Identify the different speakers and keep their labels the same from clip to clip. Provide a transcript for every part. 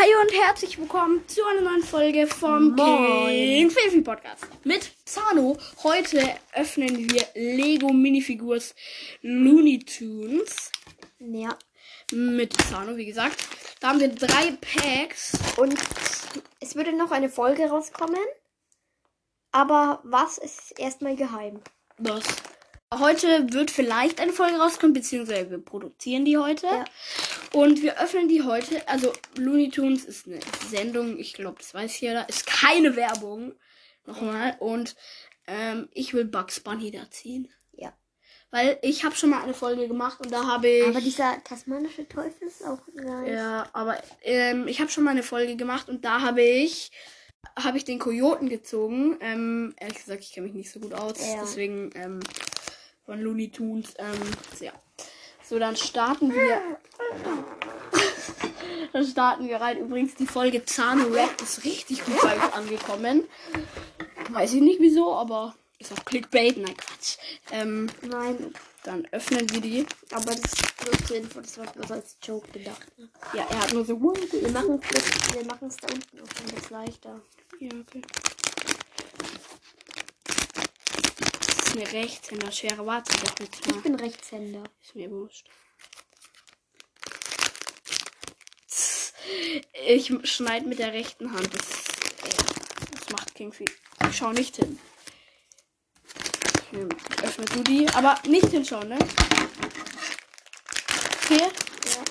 Speaker 1: Hi und herzlich willkommen zu einer neuen Folge vom
Speaker 2: Moin.
Speaker 1: King Fifi Podcast mit Zano. Heute öffnen wir Lego Minifigures Looney Tunes
Speaker 2: Ja.
Speaker 1: mit Zano, wie gesagt. Da haben wir drei Packs.
Speaker 2: Und es würde noch eine Folge rauskommen. Aber was ist erstmal geheim?
Speaker 1: Das. Heute wird vielleicht eine Folge rauskommen, beziehungsweise wir produzieren die heute.
Speaker 2: Ja.
Speaker 1: Und wir öffnen die heute. Also Looney Tunes ist eine Sendung, ich glaube, das weiß jeder. Ist keine Werbung. Nochmal. Und ähm, ich will Bugs Bunny da ziehen.
Speaker 2: Ja.
Speaker 1: Weil ich habe schon mal eine Folge gemacht und da habe ich.
Speaker 2: Aber dieser tasmanische Teufel ist auch nice.
Speaker 1: ja, aber ähm, ich habe schon mal eine Folge gemacht und da habe ich habe ich den Kojoten gezogen. Ähm, ehrlich gesagt, ich kenne mich nicht so gut aus,
Speaker 2: Ja.
Speaker 1: deswegen ähm, von Looney Tunes. Ähm, ja. So, dann starten wir. dann starten wir rein. Übrigens, die Folge Zahn Rap ist richtig gut bei euch angekommen. Weiß ich nicht wieso, aber ist auch Clickbait. Nein, Quatsch. Ähm,
Speaker 2: Nein,
Speaker 1: dann öffnen wir die.
Speaker 2: aber das wird Info, das war bloß als Joke gedacht. Ne?
Speaker 1: Ja, er hat nur so.
Speaker 2: Wir machen es wir machen's da unten dann wird's leichter.
Speaker 1: Ja, okay. Ist eine Rechtshänder-Schere. Warte doch
Speaker 2: Ich
Speaker 1: mal.
Speaker 2: bin Rechtshänder.
Speaker 1: Ist mir wurscht. Ich schneide mit der rechten Hand. Das, das macht King viel. Ich schau nicht hin. Okay, öffne du die. Aber nicht hinschauen, ne? Okay.
Speaker 2: Ja.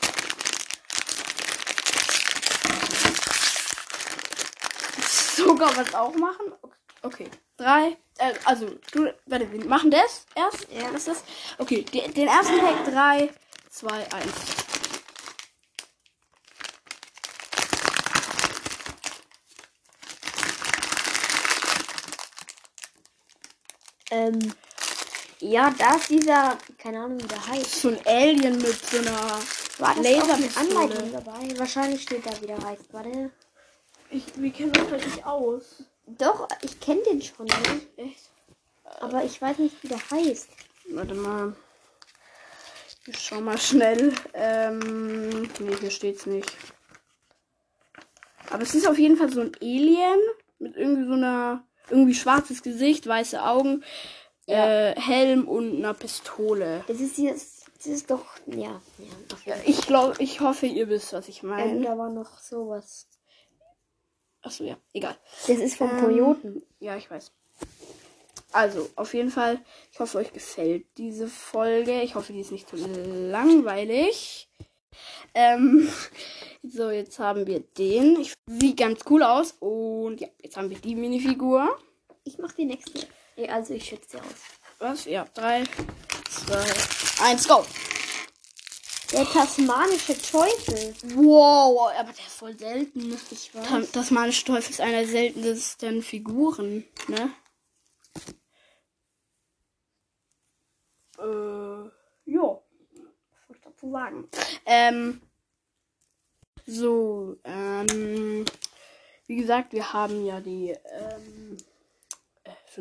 Speaker 1: Sogar was auch machen? Okay. Drei. Äh, also, du, warte, wir machen das erst.
Speaker 2: Ja.
Speaker 1: Was ist das? Okay, die, den ersten Pack. Drei, zwei, eins.
Speaker 2: Ähm, ja, da ist dieser, keine Ahnung, wie der heißt.
Speaker 1: So ein Alien mit so einer
Speaker 2: War das eine
Speaker 1: Laserpistole.
Speaker 2: Anleitung dabei? Wahrscheinlich steht da, wie der heißt. Warte.
Speaker 1: Ich, wir kennen uns halt nicht aus.
Speaker 2: Doch, ich kenne den schon, ne?
Speaker 1: Echt?
Speaker 2: aber ich weiß nicht, wie der heißt.
Speaker 1: Warte mal. Ich schau mal schnell. Ähm, nee, hier steht's nicht. Aber es ist auf jeden Fall so ein Alien mit irgendwie so einer irgendwie schwarzes Gesicht, weiße Augen,
Speaker 2: Ja.
Speaker 1: äh, Helm und einer Pistole.
Speaker 2: Das ist jetzt, das ist doch, ja, ja.
Speaker 1: Ich glaube, ich hoffe, ihr wisst, was ich
Speaker 2: Ähm,
Speaker 1: meine.
Speaker 2: da war noch sowas.
Speaker 1: Achso, ja, egal.
Speaker 2: Das ist vom
Speaker 1: Ähm. Ja, ich weiß. Also, auf jeden Fall, ich hoffe, euch gefällt diese Folge. Ich hoffe, die ist nicht zu langweilig. Ähm, so, jetzt haben wir den. Ich, sieht ganz cool aus. Und ja, jetzt haben wir die Minifigur.
Speaker 2: Ich mach die nächste. Also ich schütze sie aus.
Speaker 1: Was? Ja, drei, zwei, eins, go!
Speaker 2: Der tasmanische Teufel.
Speaker 1: Wow, aber der ist voll selten.
Speaker 2: Ich
Speaker 1: Ta-
Speaker 2: weiß.
Speaker 1: Tasmanische Teufel ist einer der seltensten Figuren, ne? Äh, ja. Was soll ich dazu sagen? Ähm, so, ähm, wie gesagt, wir haben ja die ähm, äh,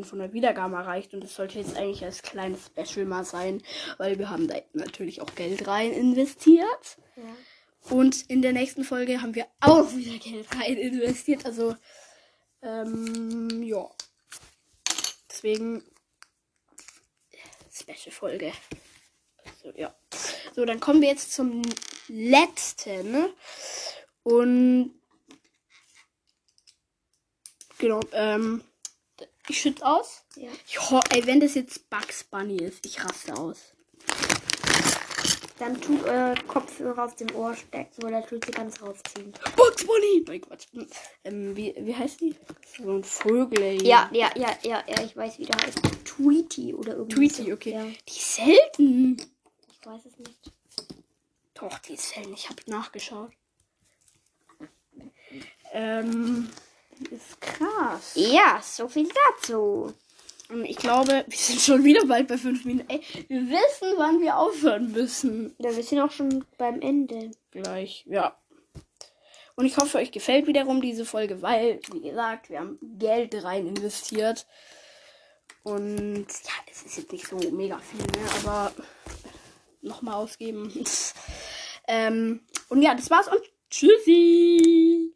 Speaker 1: 500 Wiedergaben erreicht und das sollte jetzt eigentlich als kleines Special mal sein, weil wir haben da natürlich auch Geld rein investiert.
Speaker 2: Ja.
Speaker 1: Und in der nächsten Folge haben wir auch wieder Geld rein investiert. Also, ähm, ja. Deswegen Special-Folge. So, ja. So, dann kommen wir jetzt zum letzten. Und genau, ähm, ich schütze aus.
Speaker 2: ja.
Speaker 1: Ich ho ey, wenn das jetzt Bugs Bunny ist, ich raste aus.
Speaker 2: Dann tut euer Kopfhörer auf dem Ohr stecken oder tut sie ganz rausziehen.
Speaker 1: Bugs Bunny! Nein, Quatsch. Ähm, wie, wie heißt die? So ein Vögel. ey.
Speaker 2: Ja, ja, ja, ja, ja, ich weiß, wie der heißt. Tweety oder irgendwie.
Speaker 1: Tweety,
Speaker 2: so.
Speaker 1: okay.
Speaker 2: Ja,
Speaker 1: Die ist selten.
Speaker 2: ich weiß es nicht.
Speaker 1: Doch, die ist selten. Ich habe nachgeschaut. Ähm, die ist
Speaker 2: Ja, so viel dazu.
Speaker 1: Und ich glaube, wir sind schon wieder bald bei fünf Minuten. Ey, wir wissen, wann wir aufhören müssen.
Speaker 2: Ja, wir sind auch schon beim Ende.
Speaker 1: Gleich, ja. Und ich hoffe, euch gefällt wiederum diese Folge, weil, wie gesagt, wir haben Geld rein investiert. Und ja, es ist jetzt nicht so mega viel, ne? Aber nochmal ausgeben. ähm, und ja, das war's und tschüssi.